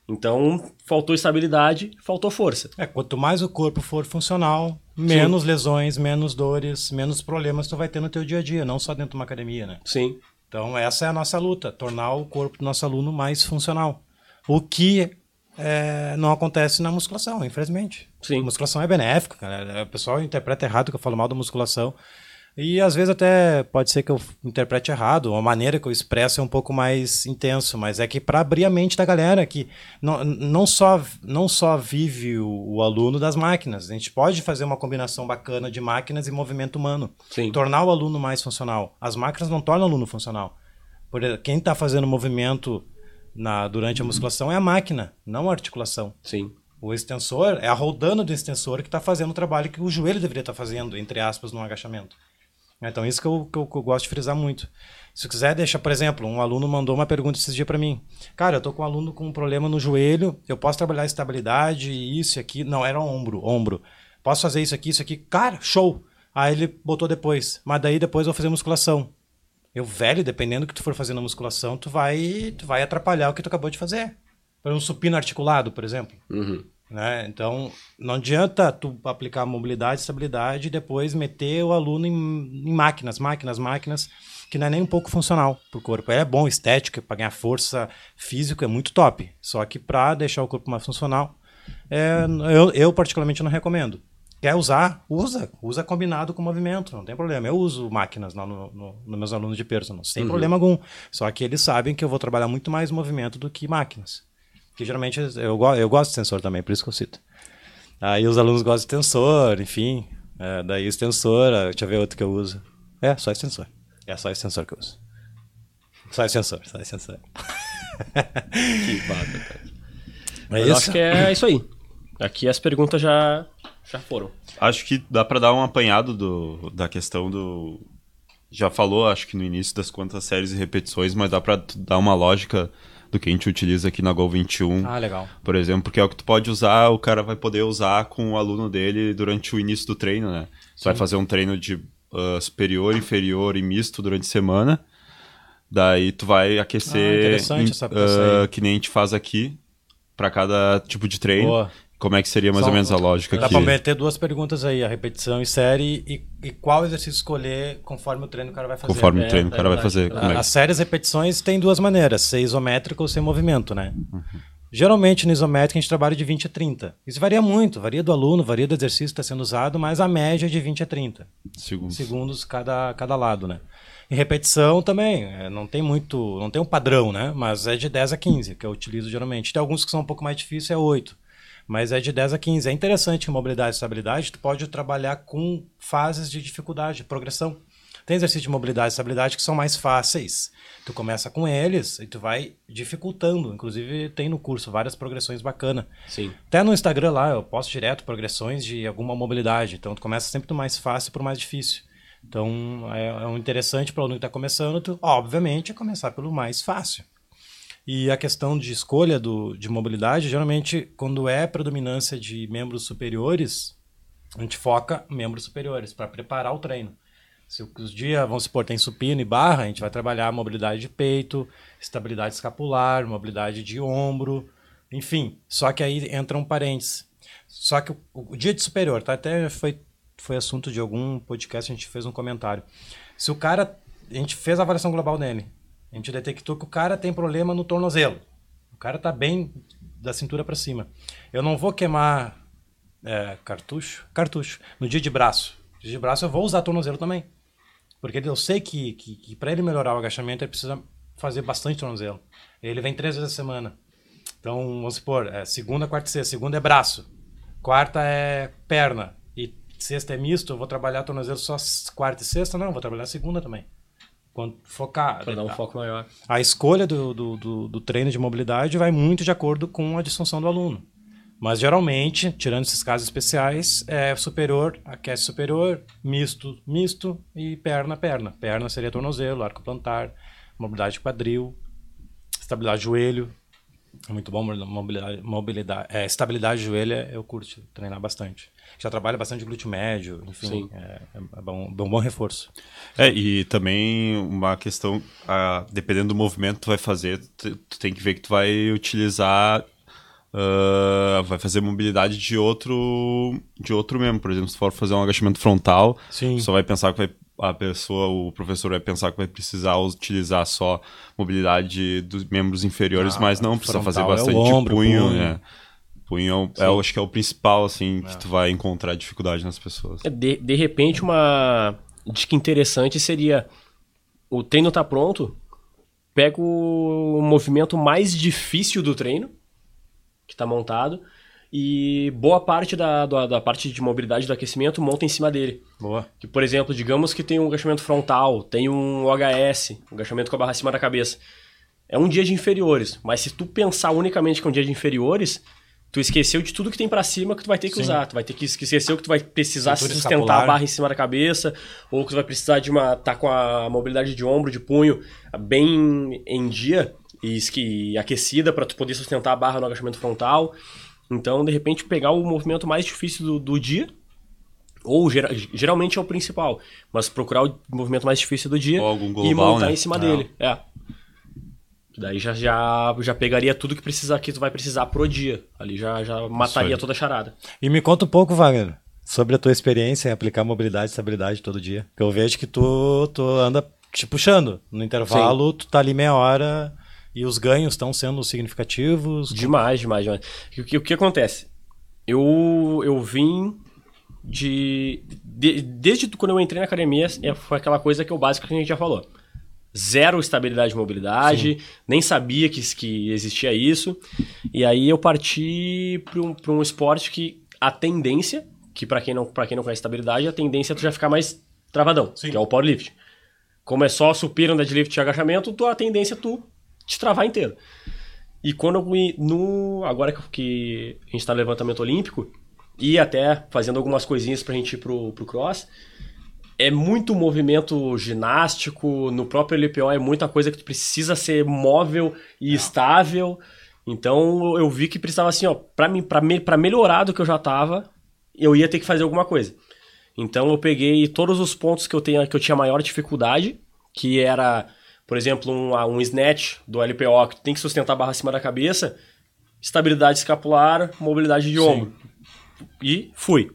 Então, faltou estabilidade, faltou força. É, quanto mais o corpo for funcional, menos lesões, menos dores, menos problemas tu vai ter no teu dia a dia, não só dentro de uma academia, né? Sim. Então essa é a nossa luta, tornar o corpo do nosso aluno mais funcional. O que é, não acontece na musculação, infelizmente. Sim. Musculação é benéfica, cara. O pessoal interpreta errado que eu falo mal da musculação. E às vezes até pode ser que eu interprete errado, a maneira que eu expresso é um pouco mais intenso, mas é que para abrir a mente da galera que não, não, só, não só vive o, o aluno das máquinas, a gente pode fazer uma combinação bacana de máquinas e movimento humano, Sim. tornar o aluno mais funcional. As máquinas não tornam o aluno funcional. Por quem está fazendo movimento na, durante a musculação é a máquina, não a articulação. Sim. O extensor é a rodando do extensor que está fazendo o trabalho que o joelho deveria estar fazendo, entre aspas, no agachamento. Então, isso que eu, que eu, que eu gosto de frisar muito. Se quiser, deixa, por exemplo, um aluno mandou uma pergunta esses dias para mim. Cara, eu tô com um aluno com um problema no joelho, eu posso trabalhar estabilidade, isso e aqui. Não, era ombro, ombro. Posso fazer isso aqui, isso aqui. Cara, show! Aí ele botou depois. Mas daí depois eu vou fazer musculação. Eu, velho, dependendo do que tu for fazer na musculação, tu vai, tu vai atrapalhar o que tu acabou de fazer. Por um supino articulado, por exemplo. Uhum. Né? Então, não adianta tu aplicar mobilidade, estabilidade e depois meter o aluno em, em máquinas, máquinas, máquinas, que não é nem um pouco funcional pro corpo. É bom, estético, para ganhar força físico é muito top. Só que para deixar o corpo mais funcional, é, eu, eu particularmente não recomendo. Quer usar? Usa. Usa combinado com movimento, não tem problema. Eu uso máquinas no, no, no, nos meus alunos de personal, sem problema algum. Só que eles sabem que eu vou trabalhar muito mais movimento do que máquinas. Que geralmente eu, eu gosto de tensor também, por isso que eu cito. Aí os alunos gostam de tensor, enfim. É, daí extensor, ah, deixa eu ver outro que eu uso. É, só extensor. É só extensor que eu uso. Só extensor, só extensor. Que bata, cara. É Mas isso? acho que é isso aí. Aqui as perguntas já, já foram. Acho que dá pra dar um apanhado do, da questão do. Já falou, acho que no início das quantas séries e repetições, mas dá pra tu dar uma lógica do que a gente utiliza aqui na Gol 21. Ah, legal. Por exemplo, porque é o que tu pode usar, o cara vai poder usar com o aluno dele durante o início do treino, né? Tu vai fazer um treino de ah, superior, inferior e misto durante a semana. Daí tu vai Ah, aquecer interessante em- essa ah, que nem a gente faz aqui para cada tipo de treino. Boa. Como é que seria mais Só- ou menos a lógica Dá aqui? pra meter duas perguntas aí, a repetição e série e, e qual exercício escolher conforme o treino que o cara vai fazer. Conforme É, o treino que o cara vai verdade. fazer. Como é As séries repetições tem duas maneiras, ser isométrico ou ser movimento, né? Geralmente no isométrico a gente trabalha de 20 a 30. Isso varia muito, varia do aluno, varia do exercício que está sendo usado, mas a média é de 20 a 30 Segundos. segundos cada, cada lado, né? Em repetição também, é, não tem muito, não tem um padrão, né? Mas é de 10 a 15 que eu utilizo geralmente. Tem alguns que são um pouco mais difíceis, é 8. Mas é de 10 a 15. É interessante que mobilidade e estabilidade, tu pode trabalhar com fases de dificuldade, progressão. Tem exercícios de mobilidade e estabilidade que são mais fáceis. Tu começa com eles e tu vai dificultando. Inclusive tem no curso várias progressões bacanas. Sim. Até no Instagram lá eu posto direto progressões de alguma mobilidade. Então tu começa sempre do mais fácil para o mais difícil. Então é, é um interessante para o aluno que está começando, tu, obviamente, é começar pelo mais fácil. E a questão de escolha do, de mobilidade, geralmente, quando é predominância de membros superiores, a gente foca em membros superiores para preparar o treino. Se os dias, vamos supor, tem supino e barra, a gente vai trabalhar mobilidade de peito, estabilidade escapular, mobilidade de ombro, enfim. Só que aí entra um parênteses. Só que o, o dia de superior, tá? Até foi, foi assunto de algum podcast, a gente fez um comentário. Se o cara, a gente fez a avaliação global dele, a gente detectou que o cara tem problema no tornozelo. O cara tá bem da cintura para cima. Eu não vou queimar É, cartucho? Cartucho. No dia de braço. No dia de braço eu vou usar tornozelo também. Porque eu sei que, que, que para ele melhorar o agachamento, ele precisa fazer bastante tornozelo. Ele vem três vezes a semana. Então, vamos supor, é segunda, quarta e sexta. Segunda é braço. Quarta é perna. E sexta é misto. Eu vou trabalhar tornozelo só quarta e sexta? Não, vou trabalhar segunda também. Quando focar. Pra dar um foco maior. A escolha do, do, do, do treino de mobilidade vai muito de acordo com a disfunção do aluno. Mas geralmente, tirando esses casos especiais, é superior, aquece superior, misto, misto e perna, perna. Perna seria tornozelo, arco plantar, mobilidade quadril, estabilidade de joelho. É muito bom mobilidade, mobilidade é, estabilidade de joelho eu curto treinar bastante. Já trabalha bastante glúteo médio, enfim, é, é, bom, é um bom reforço. É, e também uma questão, a, dependendo do movimento que tu vai fazer, tu, tu tem que ver que tu vai utilizar Uh, vai fazer mobilidade de outro de outro membro. Por exemplo, se for fazer um agachamento frontal, Sim. só vai pensar que vai, a pessoa, o professor vai pensar que vai precisar utilizar só mobilidade dos membros inferiores, ah, mas não, precisa fazer é bastante é ombro, punho, punho. Né? Punho é, eu acho que é o principal, assim, que é. tu vai encontrar dificuldade nas pessoas. É, de, de repente, uma dica interessante seria o treino tá pronto, pega o movimento mais difícil do treino, que está montado. E boa parte da, da, da, parte de mobilidade do aquecimento monta em cima dele. Boa. Que, por exemplo, digamos que tem um agachamento frontal, tem um OHS, um agachamento com a barra acima da cabeça. É um dia de inferiores, mas se tu pensar unicamente que é um dia de inferiores, tu esqueceu de tudo que tem para cima que tu vai ter que Sim. usar. Tu vai ter que esquecer que tu vai precisar Cintura sustentar escapular. a barra em cima da cabeça, ou que tu vai precisar de uma tá com a mobilidade de ombro, de punho bem em dia e, aquecida para tu poder sustentar a barra no agachamento frontal. Então, de repente, pegar o movimento mais difícil do, do dia, ou geralmente é o principal, mas procurar o movimento mais difícil do dia global, e montar né? em cima dele. É. Daí já, já, já pegaria tudo que precisa que tu vai precisar pro dia. Ali já, já mataria toda a charada. E me conta um pouco, Wagner, sobre a tua experiência em aplicar mobilidade e estabilidade todo dia. Eu vejo que tu, tu anda te puxando. No intervalo, Sim. tu tá ali meia hora e os ganhos estão sendo significativos? Demais, demais, demais. O que, o que acontece? Eu, eu vim de, de, Desde quando eu entrei na academia, é, foi aquela coisa que é o básico que a gente já falou. Zero estabilidade e mobilidade, Sim. nem sabia que, que existia isso. E aí eu parti para um, um esporte que a tendência, que para quem, não, quem não conhece estabilidade, a tendência é tu já ficar mais travadão, Sim. que é o powerlift. Como é só supino, deadlift e agachamento, tu, a tendência é tu te travar inteiro. E quando eu no agora que a gente está no levantamento olímpico e até fazendo algumas coisinhas para a gente ir pro, pro cross, é muito movimento ginástico, no próprio LPO é muita coisa que tu precisa ser móvel e é. estável. Então eu vi que precisava assim, ó, para mim para me, pra melhorar do que eu já tava, eu ia ter que fazer alguma coisa. Então eu peguei todos os pontos que eu tenho que eu tinha maior dificuldade, que era por exemplo, um, um snatch do LPO que tem que sustentar a barra acima da cabeça, estabilidade escapular, mobilidade de ombro. E fui.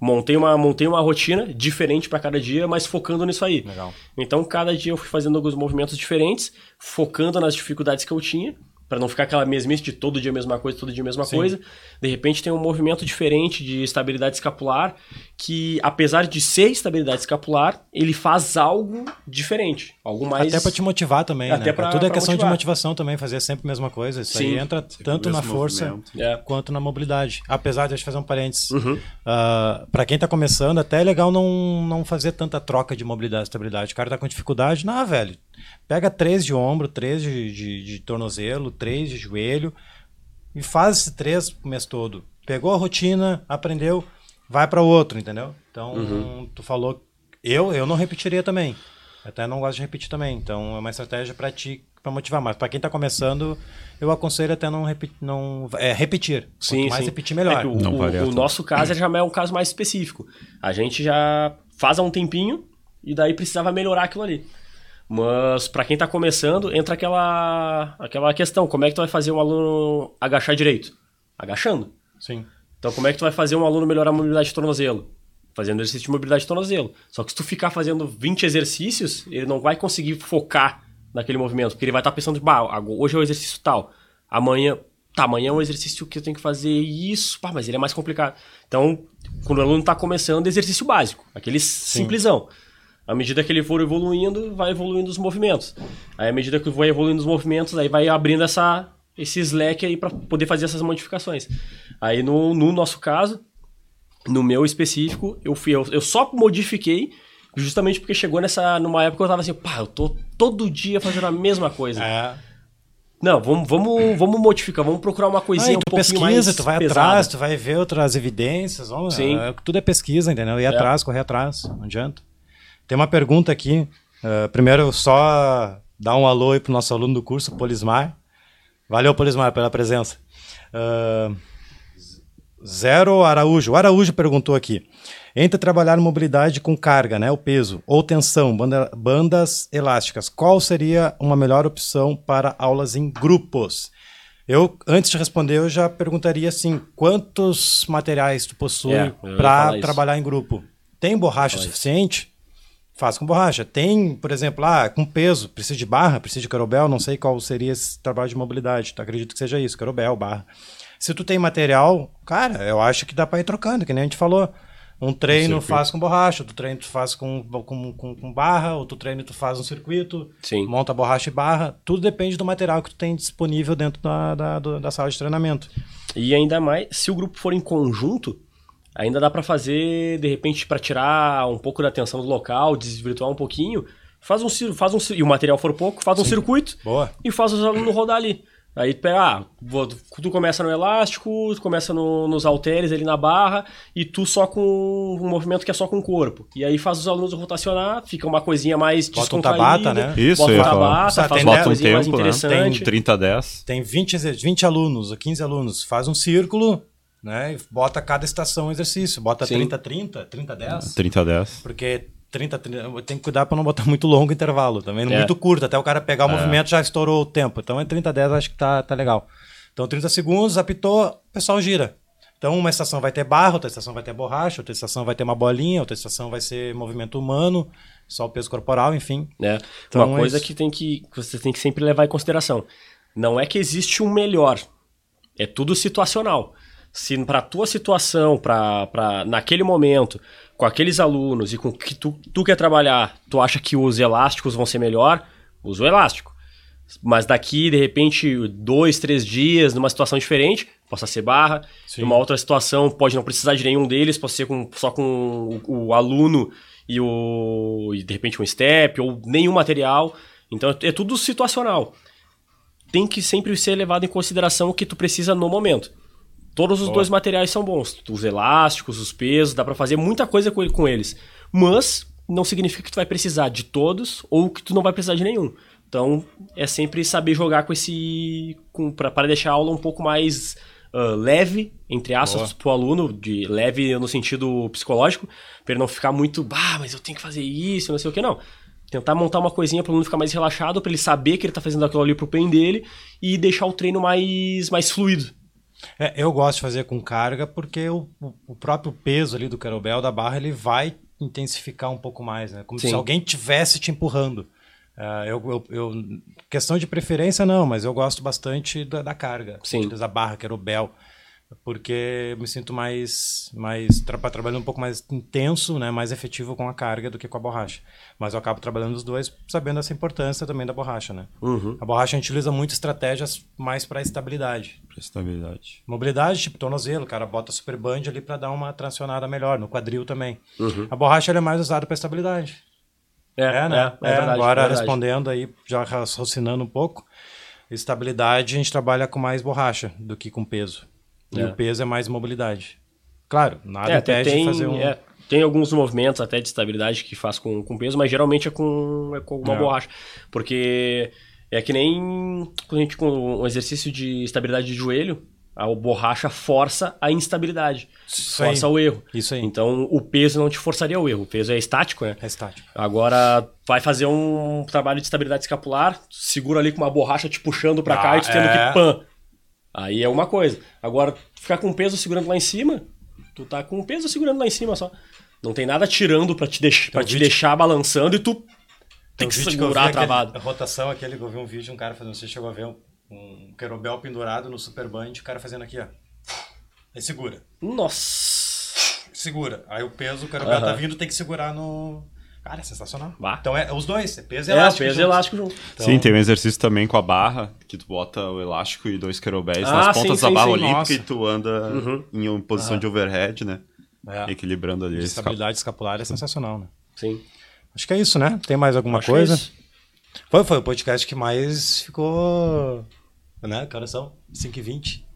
Montei uma, montei uma rotina diferente para cada dia, mas focando nisso aí. Legal. Então, cada dia eu fui fazendo alguns movimentos diferentes, focando nas dificuldades que eu tinha para não ficar aquela mesmice de todo dia a mesma coisa, todo dia a mesma Sim. coisa. De repente tem um movimento diferente de estabilidade escapular que, apesar de ser estabilidade escapular, ele faz algo diferente, algo mais até para te motivar também, até né? Pra, tudo é questão motivar. de motivação também, fazer sempre a mesma coisa. Isso Sim. aí entra tanto na força é. quanto na mobilidade. Apesar de eu fazer um parênteses, uhum. uh, ah, para quem tá começando, até é legal não, não fazer tanta troca de mobilidade e estabilidade. O cara tá com dificuldade, não, velho Pega três de ombro, três de, de, de tornozelo, três de joelho e faz esse três o mês todo. Pegou a rotina, aprendeu, vai para outro, entendeu? Então, uhum. tu falou. Eu, eu não repetiria também. Até não gosto de repetir também. Então, é uma estratégia para ti, para motivar. Mas para quem está começando, eu aconselho até não, repetir, não é, repetir. Sim, Quanto mais sim. repetir, melhor. É o, o, o nosso caso já é um caso mais específico. A gente já faz há um tempinho e daí precisava melhorar aquilo ali. Mas para quem está começando, entra aquela aquela questão, como é que tu vai fazer um aluno agachar direito? Agachando. Sim. Então como é que tu vai fazer um aluno melhorar a mobilidade de tornozelo? Fazendo exercício de mobilidade de tornozelo. Só que se tu ficar fazendo 20 exercícios, ele não vai conseguir focar naquele movimento, porque ele vai estar tá pensando, bah, hoje é o exercício tal, amanhã tá, amanhã é um exercício que eu tenho que fazer isso, pá, mas ele é mais complicado. Então, quando o aluno tá começando, exercício básico, aquele simplesão. À medida que ele for evoluindo, vai evoluindo os movimentos. Aí, à medida que vai evoluindo os movimentos, aí vai abrindo essa, esse slack aí para poder fazer essas modificações. Aí, no, no nosso caso, no meu específico, eu, fui, eu, eu só modifiquei justamente porque chegou nessa numa época que eu tava assim, pá, eu tô todo dia fazendo a mesma coisa. É. Não, vamos, vamos, vamos modificar, vamos procurar uma coisinha Ah, um tu pouquinho pesquisa, mais tu vai pesada. atrás, tu vai ver outras evidências. Vamos, Sim. é, tudo é pesquisa, entendeu? Ir É. atrás, correr atrás, não adianta. Tem uma pergunta aqui. eh, primeiro, só dar um alô aí pro nosso aluno do curso, Polismar. Valeu, Polismar, pela presença. Ah, Zero Araújo. O Araújo perguntou aqui. Entre trabalhar mobilidade com carga, né, o peso, ou tensão, banda- bandas elásticas, qual seria uma melhor opção para aulas em grupos? Eu, antes de responder, eu já perguntaria assim, quantos materiais tu possui É, para trabalhar em grupo? Tem borracha isso. suficiente? Faz com borracha. Tem, por exemplo, ah, com peso, precisa de barra, precisa de carobel, não sei qual seria esse trabalho de mobilidade. Tu acredito que seja isso, carobel, barra. Se tu tem material, cara, eu acho que dá para ir trocando, que nem a gente falou. Um treino circuito. faz com borracha, outro treino tu faz com, com, com, com barra, outro treino tu faz um circuito, Sim. monta borracha e barra. Tudo depende do material que tu tem disponível dentro da, da, da sala de treinamento. E ainda mais, se o grupo for em conjunto, ainda dá pra fazer, de repente, pra tirar um pouco da atenção do local, desvirtuar um pouquinho, faz um, faz um e o material for pouco, faz um circuito Boa. e faz os alunos rodar ali. Aí tu pega, ah, tu começa no elástico, tu começa no- nos halteres ali na barra, e tu só com um movimento que é só com o corpo. E aí faz os alunos rotacionar, fica uma coisinha mais Bota um descontraída. tabata, né? Isso, bota um tabata, faz uma Bota um coisinha mais tempo, né? interessante. Tem 30 a 10. Tem 20, exer- 20 alunos ou 15 alunos, faz um círculo, né? E bota cada estação um exercício. Bota Sim. 30, 30, 30, 10. 30 a 10. Porque 30, 30, tem que cuidar para não botar muito longo o intervalo também, É. muito curto, até o cara pegar o movimento já estourou o tempo. Então é 30, 10, acho que tá, tá legal. Então 30 segundos, apitou, o pessoal gira. Então uma estação vai ter barra, outra estação vai ter borracha, outra estação vai ter uma bolinha, outra estação vai ser movimento humano, só o peso corporal, enfim. né? Então, Uma coisa isso. que, tem que que você tem que sempre levar em consideração. Não é que existe um melhor. É tudo situacional. Se para tua situação, para naquele momento, com aqueles alunos e com o que tu, tu quer trabalhar, tu acha que os elásticos vão ser melhor, usa o elástico. Mas daqui, de repente, dois, três dias, numa situação diferente, possa ser barra. Sim. Numa outra situação, pode não precisar de nenhum deles, pode ser com, só com o, o aluno e, o, e, de repente, um step ou nenhum material. Então, é tudo situacional. Tem que sempre ser levado em consideração o que tu precisa no momento. Todos os Boa. dois materiais são bons. Os elásticos, os pesos, dá pra fazer muita coisa com, eles. Mas não significa que tu vai precisar de todos ou que tu não vai precisar de nenhum. Então é sempre saber jogar com esse. Com, pra, para deixar a aula um pouco mais ah, leve, entre aspas, pro aluno, de leve no sentido psicológico, pra ele não ficar muito, bah, mas eu tenho que fazer isso, não sei o que, não. Tentar montar uma coisinha para o aluno ficar mais relaxado, para ele saber que ele tá fazendo aquilo ali pro bem dele e deixar o treino mais, mais fluido. É, eu gosto de fazer com carga porque o, o- próprio peso ali do kettlebell, da barra, ele vai intensificar um pouco mais, né? Como Sim. se alguém tivesse te empurrando. Ah, eu, eu, eu- questão de preferência não, mas eu gosto bastante da, da carga. Sim. Da barra, kettlebell. Porque eu me sinto mais, mais tra trabalhando um pouco mais intenso, né, mais efetivo com a carga do que com a borracha. Mas eu acabo trabalhando os dois, sabendo essa importância também da borracha, né? A borracha a gente utiliza muito estratégias mais para estabilidade. Pra estabilidade. Mobilidade, tipo tornozelo, o cara bota super band ali para dar uma tracionada melhor, no quadril também. Uhum. A borracha é mais usada para estabilidade. É, né? É, verdade, agora verdade. respondendo aí, já raciocinando um pouco, estabilidade a gente trabalha com mais borracha do que com peso. E É. o peso é mais mobilidade. Claro, nada É, até impede de tem, fazer um. é, tem alguns movimentos até de estabilidade que faz com, com peso, mas geralmente é com, é com alguma É. borracha. Porque é que nem quando a gente com um exercício de estabilidade de joelho, a borracha força a instabilidade. Isso aí. força o erro. Isso aí. Então o peso não te forçaria o erro. O peso é estático, né? É estático. Agora vai fazer um trabalho de estabilidade escapular, segura ali com uma borracha te puxando pra cá Ah, e tu tendo é. que pan. Aí é uma coisa. Agora, ficar com o peso segurando lá em cima, tu tá com o peso segurando lá em cima só. Não tem nada tirando pra te, deix pra te vídeo- deixar balançando e tu tem Tem que segurar aquele- travado. A rotação, aquele que eu vi um vídeo, um cara fazendo, você chegou a ver um um querobel pendurado no Super Band, o cara fazendo aqui, ó. Aí segura. Nossa! Segura. Aí o peso, o querobel tá vindo, tem que segurar no. Cara, é sensacional. Bah. Então é os dois, é peso e É, elástico. peso e elástico junto. Então- Sim, tem um exercício também com a barra, que tu bota o elástico e dois querobéis Ah, nas sim, pontas da sim, barra sim, olímpica nossa. e tu anda Uhum. em uma posição de overhead, né? É. Equilibrando ali. Esse estabilidade escapular é sensacional, né? Sim. Acho que é isso, né? Tem mais alguma Acho que é coisa? isso. Foi, foi o podcast que mais ficou. Né? Que horas são? 5 e 20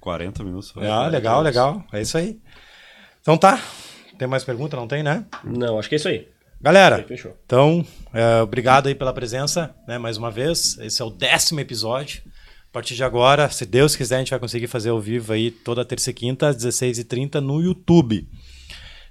40 minutos. Ah, legal, legal. É isso aí. Então tá. Tem mais pergunta? Não tem, né? Não, acho que é isso aí. Galera, Fechou. então, é, obrigado aí pela presença, né? Mais uma vez. Esse é o décimo episódio. A partir de agora, se Deus quiser, a gente vai conseguir fazer ao vivo aí toda terça e quinta, às 16h30 no YouTube.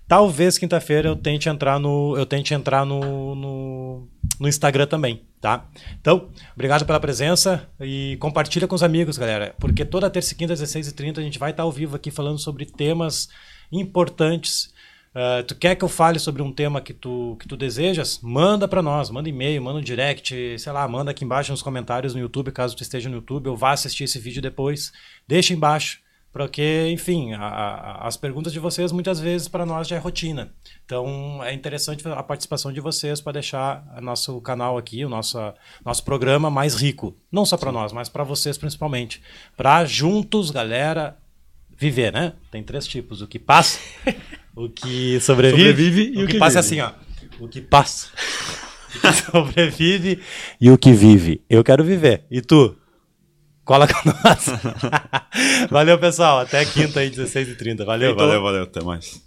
Talvez quinta-feira eu tente entrar no. Eu tente entrar no, no, no Instagram também, tá? Então, obrigado pela presença e compartilha com os amigos, galera. Porque toda terça e quinta, às 16h30, a gente vai estar ao vivo aqui falando sobre temas importantes. Ah, tu quer que eu fale sobre um tema que tu, que tu desejas? Manda para nós, manda e-mail, manda um direct, sei lá, manda aqui embaixo nos comentários no YouTube, caso tu esteja no YouTube, ou vá assistir esse vídeo depois. Deixa embaixo, porque, enfim, a- a- as perguntas de vocês muitas vezes para nós já é rotina. Então é interessante a participação de vocês para deixar nosso canal aqui, o nosso, nosso programa mais rico. Não só para nós, mas para vocês principalmente. Para juntos, galera, viver, né? Tem três tipos: o que passa, o que sobrevive, Sobrevive e o, o que, que passa é vive. assim, ó. O que passa, o que sobrevive e o que vive. Eu quero viver. E tu? Cola com nós. Valeu, pessoal. Até quinta aí, 16h30. Valeu, Valeu, valeu, até mais.